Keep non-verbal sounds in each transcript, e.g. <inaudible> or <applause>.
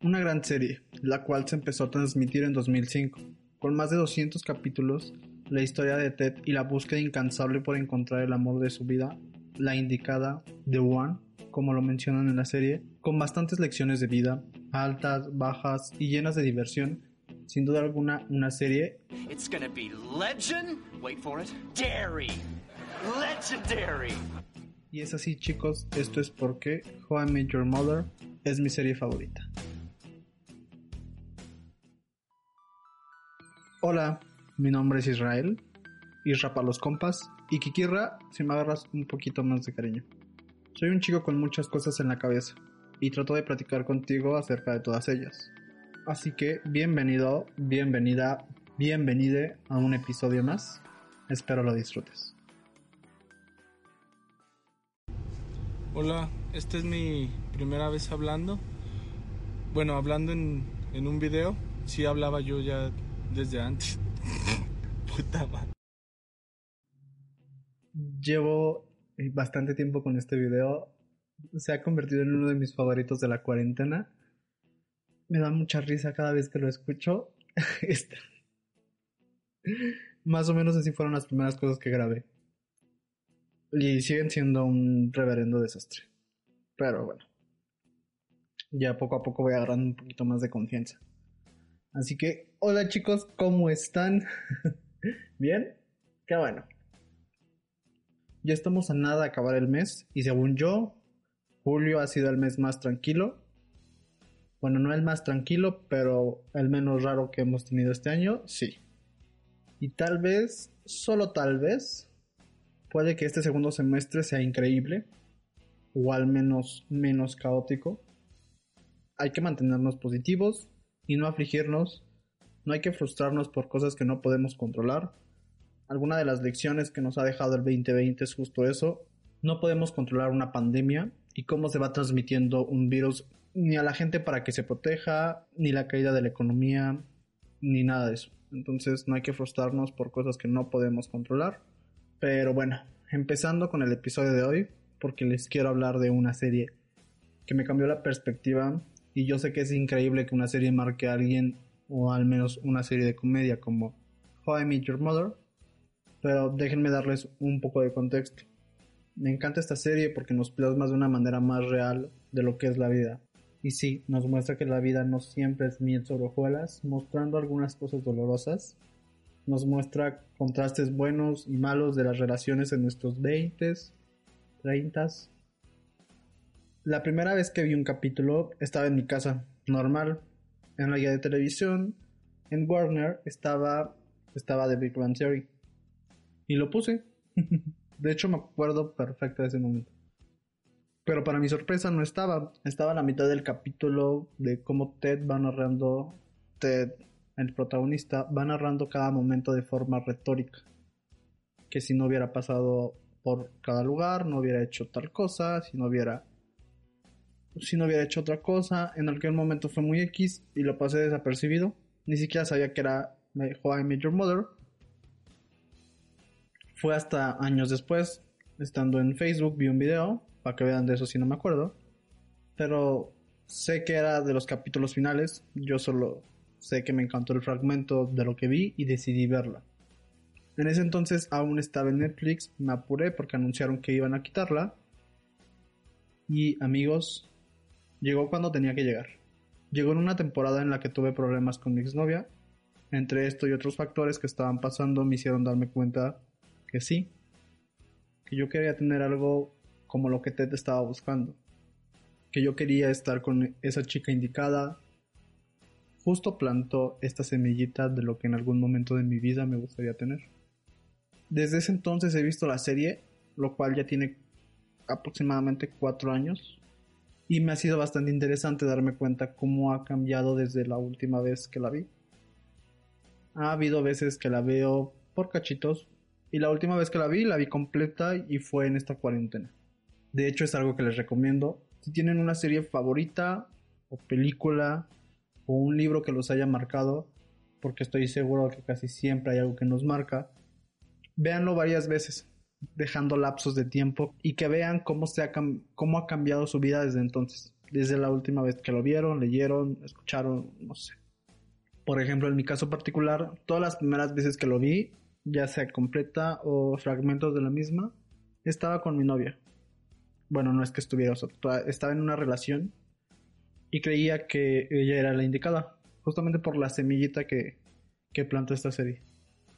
Una gran serie, la cual se empezó a transmitir en 2005. Con más de 200 capítulos, la historia de Ted y la búsqueda incansable por encontrar el amor de su vida, la indicada, The One, como lo mencionan en la serie, con bastantes lecciones de vida, altas, bajas y llenas de diversión, sin duda alguna una serie. It's gonna be legend. Wait for it. Dairy. Legendary. Y es así, chicos, esto es porque How I Met Your Mother es mi serie favorita. Hola, mi nombre es Israel, Isra para los compas, y Kikirra si me agarras un poquito más de cariño. Soy un chico con muchas cosas en la cabeza, y trato de platicar contigo acerca de todas ellas. Así que bienvenido, bienvenida, bienvenide a un episodio más. Espero lo disfrutes. Hola, esta es mi primera vez hablando. Bueno, hablando en, en un video. Sí hablaba yo ya desde antes. <laughs> Puta madre. Llevo eh, bastante tiempo con este video. Se ha convertido en uno de mis favoritos de la cuarentena. Me da mucha risa cada vez que lo escucho. <laughs> Este- Más o menos así fueron las primeras cosas que grabé. Y siguen siendo un reverendo desastre. Pero bueno. Ya poco a poco voy agarrando un poquito más de confianza. Así que, hola chicos, ¿cómo están? <laughs> ¿Bien? Qué bueno. Ya estamos a nada de acabar el mes y según yo, julio ha sido el mes más tranquilo. Bueno, no el más tranquilo, pero el menos raro que hemos tenido este año, sí. Y tal vez, solo tal vez, puede que este segundo semestre sea increíble, o al menos menos caótico. Hay que mantenernos positivos y no afligirnos. No hay que frustrarnos por cosas que no podemos controlar. Alguna de las lecciones que nos ha dejado el 2020 es justo eso. No podemos controlar una pandemia y cómo se va transmitiendo un virus ni a la gente para que se proteja, ni la caída de la economía, ni nada de eso. Entonces no hay que frustrarnos por cosas que no podemos controlar. Pero bueno, empezando con el episodio de hoy, porque les quiero hablar de una serie que me cambió la perspectiva y yo sé que es increíble que una serie marque a alguien o al menos una serie de comedia como How I Met Your Mother, pero déjenme darles un poco de contexto. Me encanta esta serie porque nos plasma de una manera más real de lo que es la vida. Y sí, nos muestra que la vida no siempre es miel sobre hojuelas, mostrando algunas cosas dolorosas. Nos muestra contrastes buenos y malos de las relaciones en nuestros 20s, 30s. La primera vez que vi un capítulo estaba en mi casa, normal, en la guía de televisión, en Warner estaba, estaba The Big Bang Theory. Y lo puse. <laughs> De hecho me acuerdo perfecto de ese momento. Pero para mi sorpresa no estaba. Estaba a la mitad del capítulo de cómo Ted va narrando. Ted, el protagonista, va narrando cada momento de forma retórica. Que si no hubiera pasado por cada lugar, no hubiera hecho tal cosa, si no hubiera. Si no hubiera hecho otra cosa, en aquel momento fue muy X y lo pasé desapercibido. Ni siquiera sabía que era How I Met Your Mother. Fue hasta años después, estando en Facebook, vi un video, para que vean de eso si no me acuerdo. Pero sé que era de los capítulos finales, yo solo sé que me encantó el fragmento de lo que vi y decidí verla. En ese entonces aún estaba en Netflix, me apuré porque anunciaron que iban a quitarla. Y amigos, llegó cuando tenía que llegar. Llegó en una temporada en la que tuve problemas con mi exnovia. Entre esto y otros factores que estaban pasando me hicieron darme cuenta que sí, que yo quería tener algo como lo que Ted estaba buscando, que yo quería estar con esa chica indicada. Justo plantó esta semillita de lo que en algún momento de mi vida me gustaría tener. Desde ese entonces he visto la serie, lo cual ya tiene aproximadamente cuatro años, y me ha sido bastante interesante darme cuenta cómo ha cambiado desde la última vez que la vi. Ha habido veces que la veo por cachitos, y la última vez que la vi, la vi completa y fue en esta cuarentena. De hecho, es algo que les recomiendo. Si tienen una serie favorita, o película, o un libro que los haya marcado, porque estoy seguro que casi siempre hay algo que nos marca, véanlo varias veces, dejando lapsos de tiempo y que vean cómo, se ha, cómo ha cambiado su vida desde entonces. desde la última vez que lo vieron, leyeron, escucharon, no sé. Por ejemplo, en mi caso particular, todas las primeras veces que lo vi, ya sea completa o fragmentos de la misma, estaba con mi novia. Bueno, no es que estuviera, estaba en una relación y creía que ella era la indicada, justamente por la semillita que, que plantó esta serie.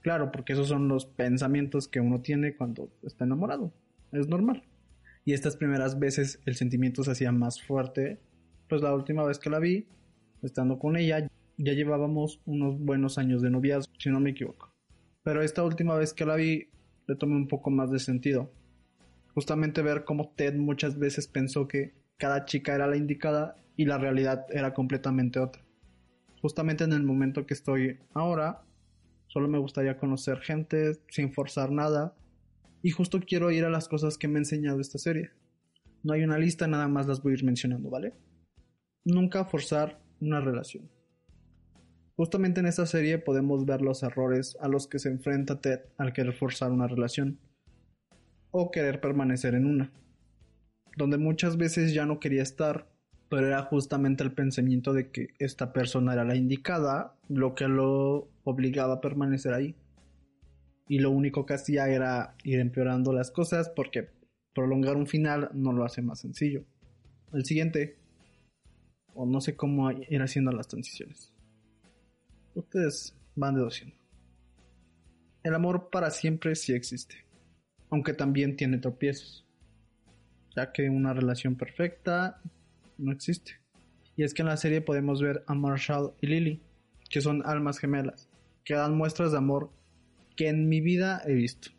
Claro, porque esos son los pensamientos que uno tiene cuando está enamorado. Es normal. Y estas primeras veces el sentimiento se hacía más fuerte. Pues la última vez que la vi, estando con ella, ya llevábamos unos buenos años de noviazgo, si no me equivoco. Pero esta última vez que la vi, le tomé un poco más de sentido. Justamente ver cómo Ted muchas veces pensó que cada chica era la indicada y la realidad era completamente otra. Justamente en el momento que estoy ahora, solo me gustaría conocer gente sin forzar nada y justo quiero ir a las cosas que me ha enseñado esta serie. No hay una lista, nada más las voy a ir mencionando, ¿vale? Nunca forzar una relación. Justamente en esta serie podemos ver los errores a los que se enfrenta Ted al querer forzar una relación o querer permanecer en una, donde muchas veces ya no quería estar, pero era justamente el pensamiento de que esta persona era la indicada lo que lo obligaba a permanecer ahí y lo único que hacía era ir empeorando las cosas porque prolongar un final no lo hace más sencillo. El siguiente, o no sé cómo ir haciendo las transiciones. Ustedes van deduciendo. El amor para siempre sí existe, aunque también tiene tropiezos, ya que una relación perfecta no existe. Y es que en la serie podemos ver a Marshall y Lily, que son almas gemelas, que dan muestras de amor que en mi vida he visto,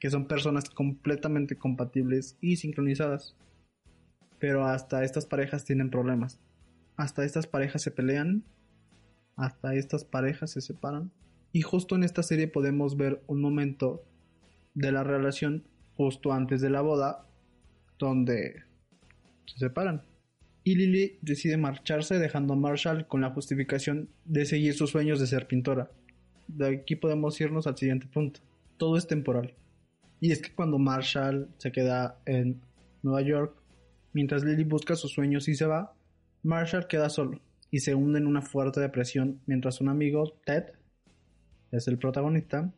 que son personas completamente compatibles y sincronizadas. Pero hasta estas parejas tienen problemas. Hasta estas parejas se pelean, hasta estas parejas se separan. Y justo en esta serie podemos ver un momento de la relación justo antes de la boda donde se separan. Y Lily decide marcharse dejando a Marshall con la justificación de seguir sus sueños de ser pintora de aquí podemos irnos al siguiente punto. Todo es temporal. Y es que cuando Marshall se queda en Nueva York, mientras Lily busca sus sueños y se va, Marshall queda solo y se hunde en una fuerte depresión mientras un amigo, Ted, es el protagonista,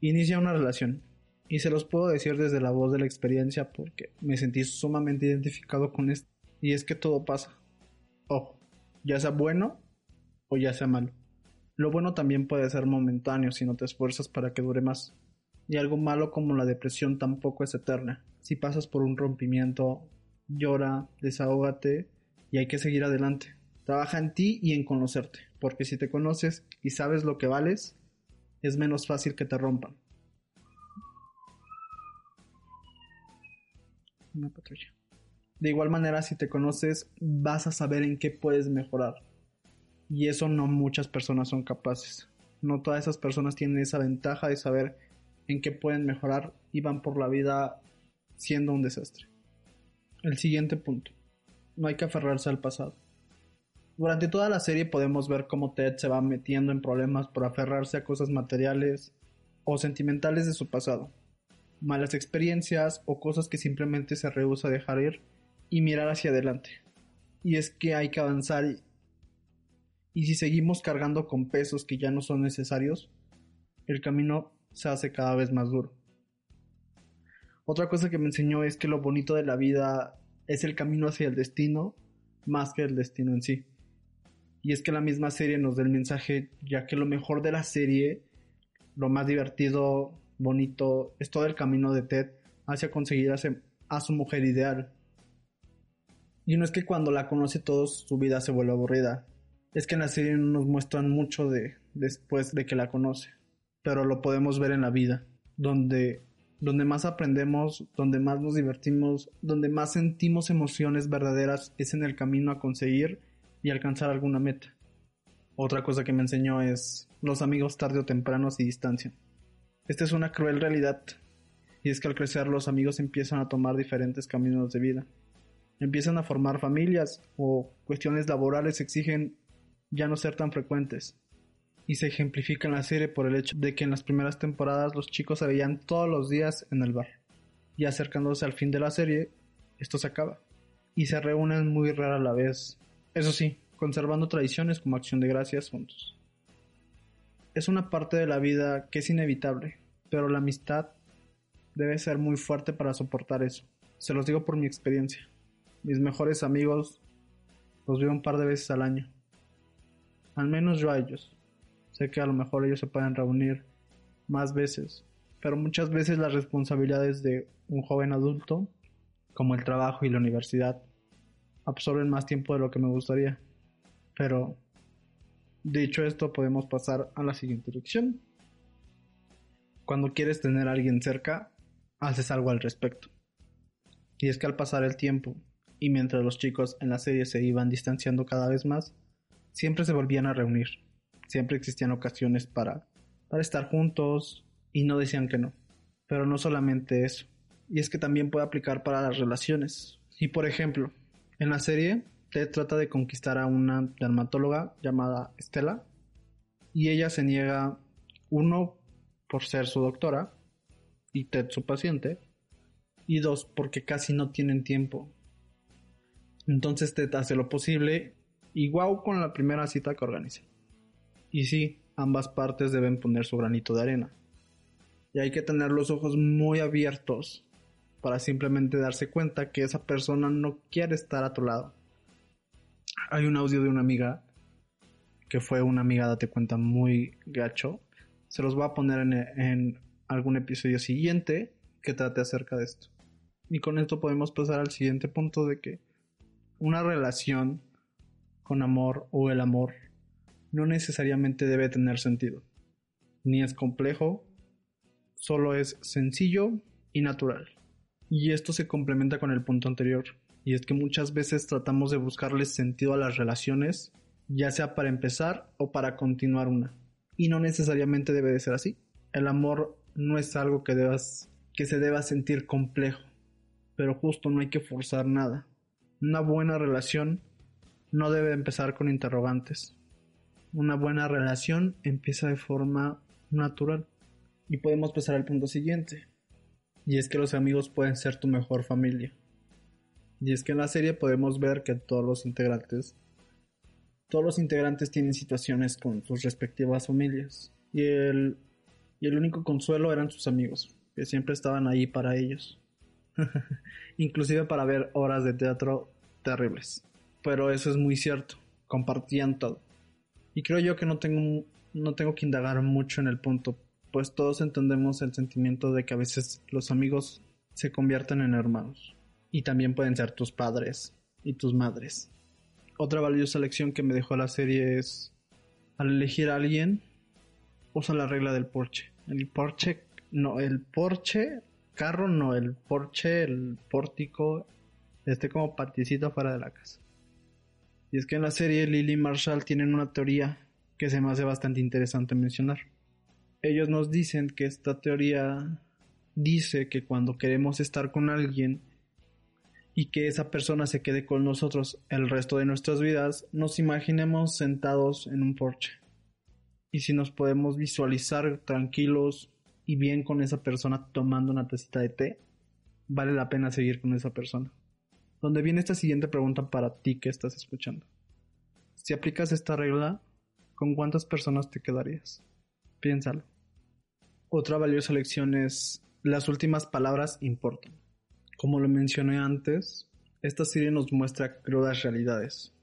inicia una relación. Y se los puedo decir desde la voz de la experiencia porque me sentí sumamente identificado con esto. Y es que todo pasa. Ojo, ya sea bueno o ya sea malo. Lo bueno también puede ser momentáneo si no te esfuerzas para que dure más. Y algo malo como la depresión tampoco es eterna. Si pasas por un rompimiento, llora, desahógate y hay que seguir adelante. Trabaja en ti y en conocerte, porque si te conoces y sabes lo que vales, es menos fácil que te rompan. Una patrulla. De igual manera, si te conoces, vas a saber en qué puedes mejorar y eso no muchas personas son capaces. No todas esas personas tienen esa ventaja de saber en qué pueden mejorar y van por la vida siendo un desastre. El siguiente punto. No hay que aferrarse al pasado. Durante toda la serie podemos ver cómo Ted se va metiendo en problemas por aferrarse a cosas materiales o sentimentales de su pasado, malas experiencias o cosas que simplemente se rehúsa a dejar ir y mirar hacia adelante. Y es que hay que avanzar y si seguimos cargando con pesos que ya no son necesarios, el camino se hace cada vez más duro. Otra cosa que me enseñó es que lo bonito de la vida es el camino hacia el destino más que el destino en sí. Y es que la misma serie nos da el mensaje, ya que lo mejor de la serie, lo más divertido, bonito, es todo el camino de Ted hacia conseguir a, su mujer ideal. Y no es que cuando la conoce todo su vida se vuelva aburrida, es que en la serie no nos muestran mucho de después de que la conoce, pero lo podemos ver en la vida, donde donde más aprendemos, donde más nos divertimos, donde más sentimos emociones verdaderas es en el camino a conseguir y alcanzar alguna meta. Otra cosa que me enseñó es los amigos tarde o temprano se distancian. Esta es una cruel realidad y es que al crecer los amigos empiezan a tomar diferentes caminos de vida. Empiezan a formar familias o cuestiones laborales exigen ya no ser tan frecuentes. Y se ejemplifica en la serie por el hecho de que en las primeras temporadas los chicos se veían todos los días en el bar. Y acercándose al fin de la serie, esto se acaba. y se reúnen muy rara la vez. Eso sí, conservando tradiciones como acción de gracias juntos. Es una parte de la vida que es inevitable, pero la amistad debe ser muy fuerte para soportar eso. Se los digo por mi experiencia. Mis mejores amigos los veo un par de veces al año. Al menos yo a ellos. Sé que a lo mejor ellos se pueden reunir más veces, pero muchas veces las responsabilidades de un joven adulto, como el trabajo y la universidad, absorben más tiempo de lo que me gustaría. Pero, dicho esto, podemos pasar a la siguiente lección. Cuando quieres tener a alguien cerca, haces algo al respecto. Y es que al pasar el tiempo, y mientras los chicos en la serie se iban distanciando cada vez más, siempre se volvían a reunir. Siempre existían ocasiones para, para estar juntos y no decían que no. Pero no solamente eso. Y es que también puede aplicar para las relaciones. Y por ejemplo, en la serie, Ted trata de conquistar a una dermatóloga llamada Estela y ella se niega, uno, por ser su doctora y Ted su paciente, y dos, porque casi no tienen tiempo. Entonces Ted hace lo posible wow con la primera cita que organiza. Y sí, ambas partes deben poner su granito de arena. Y hay que tener los ojos muy abiertos para simplemente darse cuenta que esa persona no quiere estar a tu lado. Hay un audio de una amiga que fue una amiga, date cuenta, muy gacho. Se los voy a poner en, en algún episodio siguiente que trate acerca de esto. Y con esto podemos pasar al siguiente punto de que una relación con amor o el amor no necesariamente debe tener sentido. Ni es complejo, solo es sencillo y natural. Y esto se complementa con el punto anterior, y es que muchas veces tratamos de buscarle sentido a las relaciones, ya sea para empezar o para continuar una. Y no necesariamente debe de ser así. El amor no es algo que debas que se deba sentir complejo, pero justo no hay que forzar nada. Una buena relación no debe empezar con interrogantes. Una buena relación empieza de forma natural. Y podemos pasar al punto siguiente. Y es que los amigos pueden ser tu mejor familia. Y es que en la serie podemos ver que todos los integrantes, todos los integrantes tienen situaciones con sus respectivas familias. Y el, y el único consuelo eran sus amigos, que siempre estaban ahí para ellos. <laughs> Inclusive para ver horas de teatro terribles. Pero eso es muy cierto, compartían todo. Y creo yo que no tengo, no tengo que indagar mucho en el punto, pues todos entendemos el sentimiento de que a veces los amigos se convierten en hermanos. Y también pueden ser tus padres y tus madres. Otra valiosa lección que me dejó la serie es, al elegir a alguien, usa la regla del Porsche. El Porsche, no, el Porsche, carro no, el Porsche, el pórtico, esté como particito fuera de la casa. Y es que en la serie Lily y Marshall tienen una teoría que se me hace bastante interesante mencionar ellos nos dicen que esta teoría dice que cuando queremos estar con alguien y que esa persona se quede con nosotros el resto de nuestras vidas, nos imaginemos sentados en un porche. Y si nos podemos visualizar tranquilos y bien con esa persona tomando una tacita de té, vale la pena seguir con esa persona. Donde viene esta siguiente pregunta para ti que estás escuchando. Si aplicas esta regla, ¿con cuántas personas te quedarías? Piénsalo. Otra valiosa lección es las últimas palabras importan. Como lo mencioné antes, esta serie nos muestra crudas realidades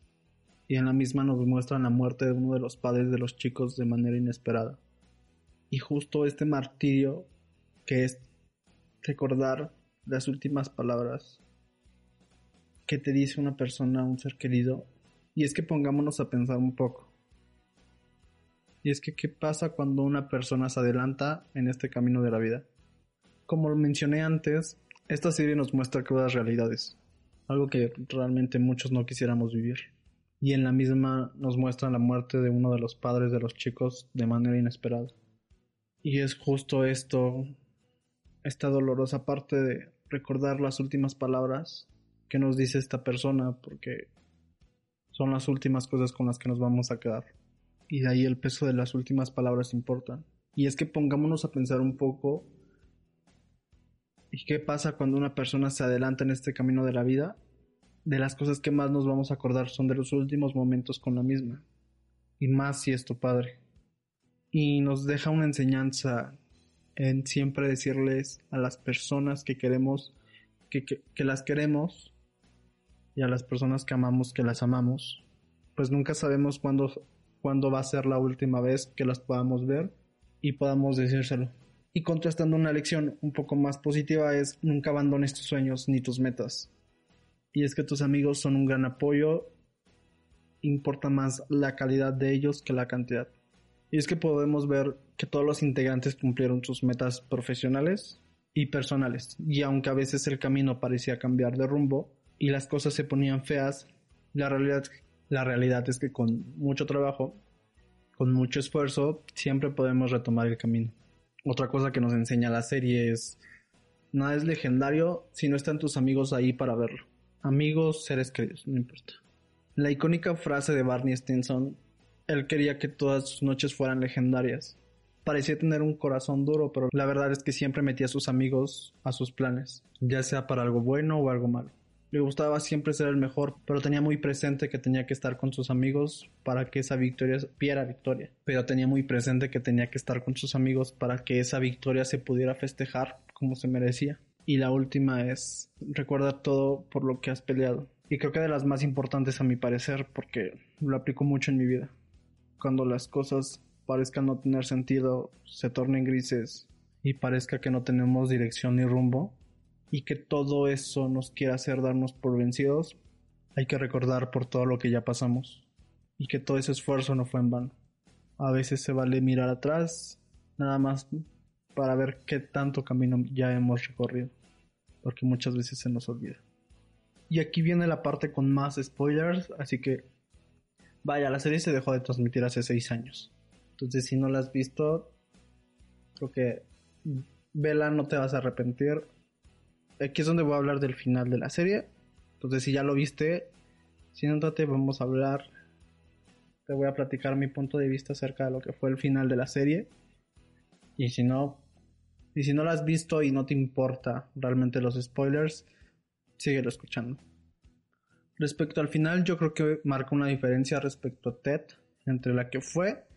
y en la misma nos muestra la muerte de uno de los padres de los chicos de manera inesperada. Y justo este martirio que es recordar las últimas palabras que te dice una persona, un ser querido, y es que pongámonos a pensar un poco. Y es que, ¿qué pasa cuando una persona se adelanta en este camino de la vida? Como lo mencioné antes, esta serie nos muestra crudas realidades, algo que realmente muchos no quisiéramos vivir. Y en la misma nos muestra la muerte de uno de los padres de los chicos de manera inesperada. Y es justo esto, esta dolorosa parte de recordar las últimas palabras que nos dice esta persona, porque son las últimas cosas con las que nos vamos a quedar y de ahí el peso de las últimas palabras importan. Y es que pongámonos a pensar un poco ¿Y qué pasa cuando una persona se adelanta en este camino de la vida de las cosas que más nos vamos a acordar son de los últimos momentos con la misma. Y más si es tu padre. Y nos deja una enseñanza en siempre decirles a las personas que queremos que, que, las queremos y a las personas que amamos que las amamos. Pues nunca sabemos cuándo, cuándo va a ser la última vez que las podamos ver y podamos decírselo. Y contrastando una lección un poco más positiva es nunca abandones tus sueños ni tus metas. Y es que tus amigos son un gran apoyo. Importa más la calidad de ellos que la cantidad. Y es que podemos ver que todos los integrantes cumplieron sus metas profesionales y personales. Y aunque a veces el camino parecía cambiar de rumbo y las cosas se ponían feas, la realidad, la realidad es que con mucho trabajo, con mucho esfuerzo, siempre podemos retomar el camino. Otra cosa que nos enseña la serie es, nada es legendario si no están tus amigos ahí para verlo. Amigos, seres queridos, no importa. La icónica frase de Barney Stinson, él quería que todas sus noches fueran legendarias. Parecía tener un corazón duro, pero la verdad es que siempre metía a sus amigos a sus planes, ya sea para algo bueno o algo malo. Le gustaba siempre ser el mejor, pero tenía muy presente que tenía que estar con sus amigos para que esa victoria viera victoria. Pero tenía muy presente que tenía que estar con sus amigos para que esa victoria se pudiera festejar como se merecía. Y la última es, recuerda todo por lo que has peleado. Y creo que de las más importantes a mi parecer porque lo aplico mucho en mi vida. Cuando las cosas parezcan no tener sentido, se tornen grises y parezca que no tenemos dirección ni rumbo, y que todo eso nos quiera hacer darnos por vencidos, hay que recordar por todo lo que ya pasamos y que todo ese esfuerzo no fue en vano. A veces se vale mirar atrás, nada más para ver qué tanto camino ya hemos recorrido, porque muchas veces se nos olvida. Y aquí viene la parte con más spoilers, así que vaya, la serie se dejó de transmitir hace seis años. Entonces si no la has visto, creo que vela, no te vas a arrepentir aquí es donde voy a hablar del final de la serie. Entonces, si ya lo viste, siéntate, vamos a hablar. Te voy a platicar mi punto de vista acerca de lo que fue el final de la serie. Y si no, y si no lo has visto y no te importa realmente los spoilers, síguelo escuchando. Respecto al final, yo creo que marca una diferencia respecto a Ted entre la que fue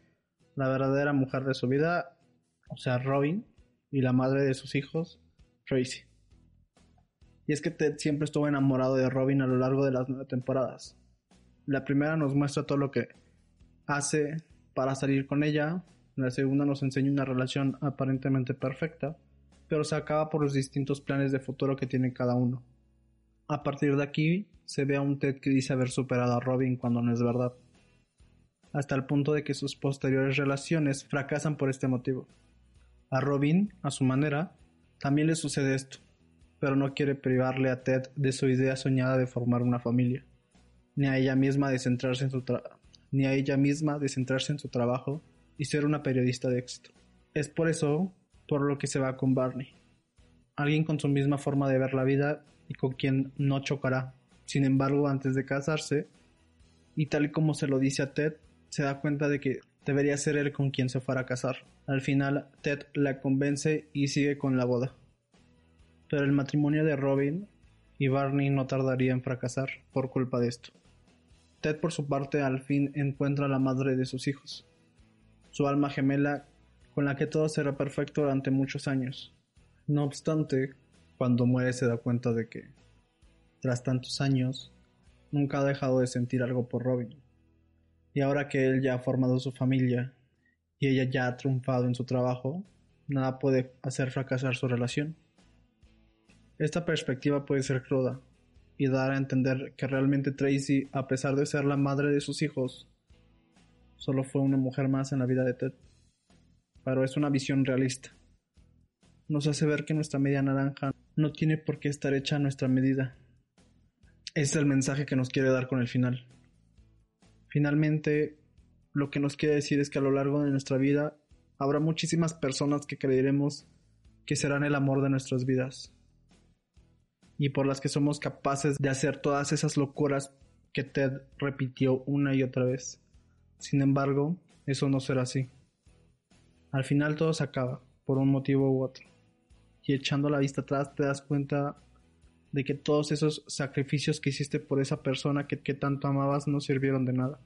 la verdadera mujer de su vida, o sea, Robin, y la madre de sus hijos, Tracy. Y es que Ted siempre estuvo enamorado de Robin a lo largo de las nueve temporadas. La primera nos muestra todo lo que hace para salir con ella. La segunda nos enseña una relación aparentemente perfecta, pero se acaba por los distintos planes de futuro que tiene cada uno. A partir de aquí se ve a un Ted que dice haber superado a Robin cuando no es verdad, hasta el punto de que sus posteriores relaciones fracasan por este motivo. A Robin, a su manera, también le sucede esto pero no quiere privarle a Ted de su idea soñada de formar una familia, ni a ella misma de centrarse en su ni a ella misma de centrarse en su trabajo y ser una periodista de éxito. Es por eso por lo que se va con Barney, alguien con su misma forma de ver la vida y con quien no chocará. Sin embargo, antes de casarse, y tal y como se lo dice a Ted, se da cuenta de que debería ser él con quien se fuera a casar. Al final, Ted la convence y sigue con la boda pero el matrimonio de Robin y Barney no tardaría en fracasar por culpa de esto. Ted por su parte al fin encuentra a la madre de sus hijos, su alma gemela con la que todo será perfecto durante muchos años. No obstante, cuando muere se da cuenta de que, tras tantos años, nunca ha dejado de sentir algo por Robin. Y ahora que él ya ha formado su familia y ella ya ha triunfado en su trabajo, nada puede hacer fracasar su relación. Esta perspectiva puede ser cruda y dar a entender que realmente Tracy, a pesar de ser la madre de sus hijos, solo fue una mujer más en la vida de Ted. Pero es una visión realista. Nos hace ver que nuestra media naranja no tiene por qué estar hecha a nuestra medida. Es el mensaje que nos quiere dar con el final. Finalmente, lo que nos quiere decir es que a lo largo de nuestra vida habrá muchísimas personas que creeremos que serán el amor de nuestras vidas y por las que somos capaces de hacer todas esas locuras que Ted repitió una y otra vez. Sin embargo, eso no será así. Al final todo se acaba, por un motivo u otro. Y echando la vista atrás te das cuenta de que todos esos sacrificios que hiciste por esa persona que, que tanto amabas no sirvieron de nada.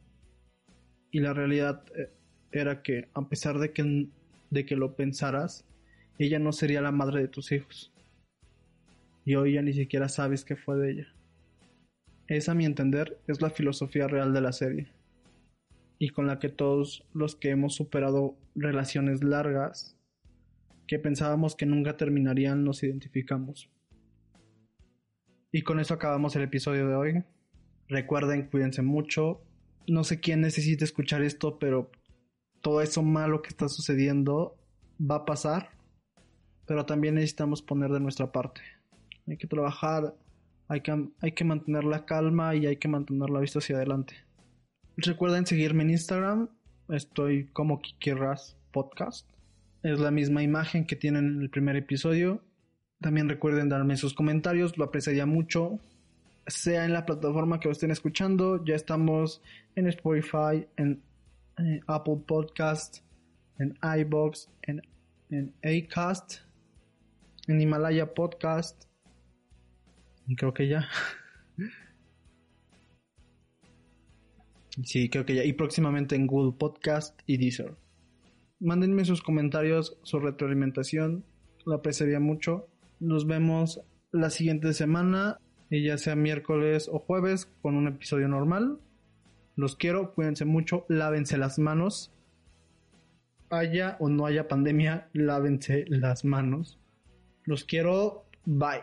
Y la realidad eh, era que, a pesar de que, de que lo pensaras, ella no sería la madre de tus hijos. Y hoy ya ni siquiera sabes qué fue de ella. Esa, a mi entender, es la filosofía real de la serie. Y con la que todos los que hemos superado relaciones largas, que pensábamos que nunca terminarían, nos identificamos. Y con eso acabamos el episodio de hoy. Recuerden, cuídense mucho. No sé quién necesita escuchar esto, pero todo eso malo que está sucediendo va a pasar. Pero también necesitamos poner de nuestra parte. Hay que trabajar, hay que, hay que mantener la calma y hay que mantener la vista hacia adelante. Recuerden seguirme en Instagram. Estoy como Kikirras Podcast. Es la misma imagen que tienen en el primer episodio. También recuerden darme sus comentarios, lo apreciaría mucho. Sea en la plataforma que lo estén escuchando, ya estamos en Spotify, en, eh, Apple Podcast, en iBox, en, en Acast, en Himalaya Podcast. Y creo que ya. <laughs> sí, creo que ya. Y próximamente en Google Podcast y Deezer. Mándenme sus comentarios, su retroalimentación, lo apreciaría mucho. Nos vemos la siguiente semana, y ya sea miércoles o jueves, con un episodio normal. Los quiero, cuídense mucho, lávense las manos. Haya o no haya pandemia, lávense las manos. Los quiero, bye.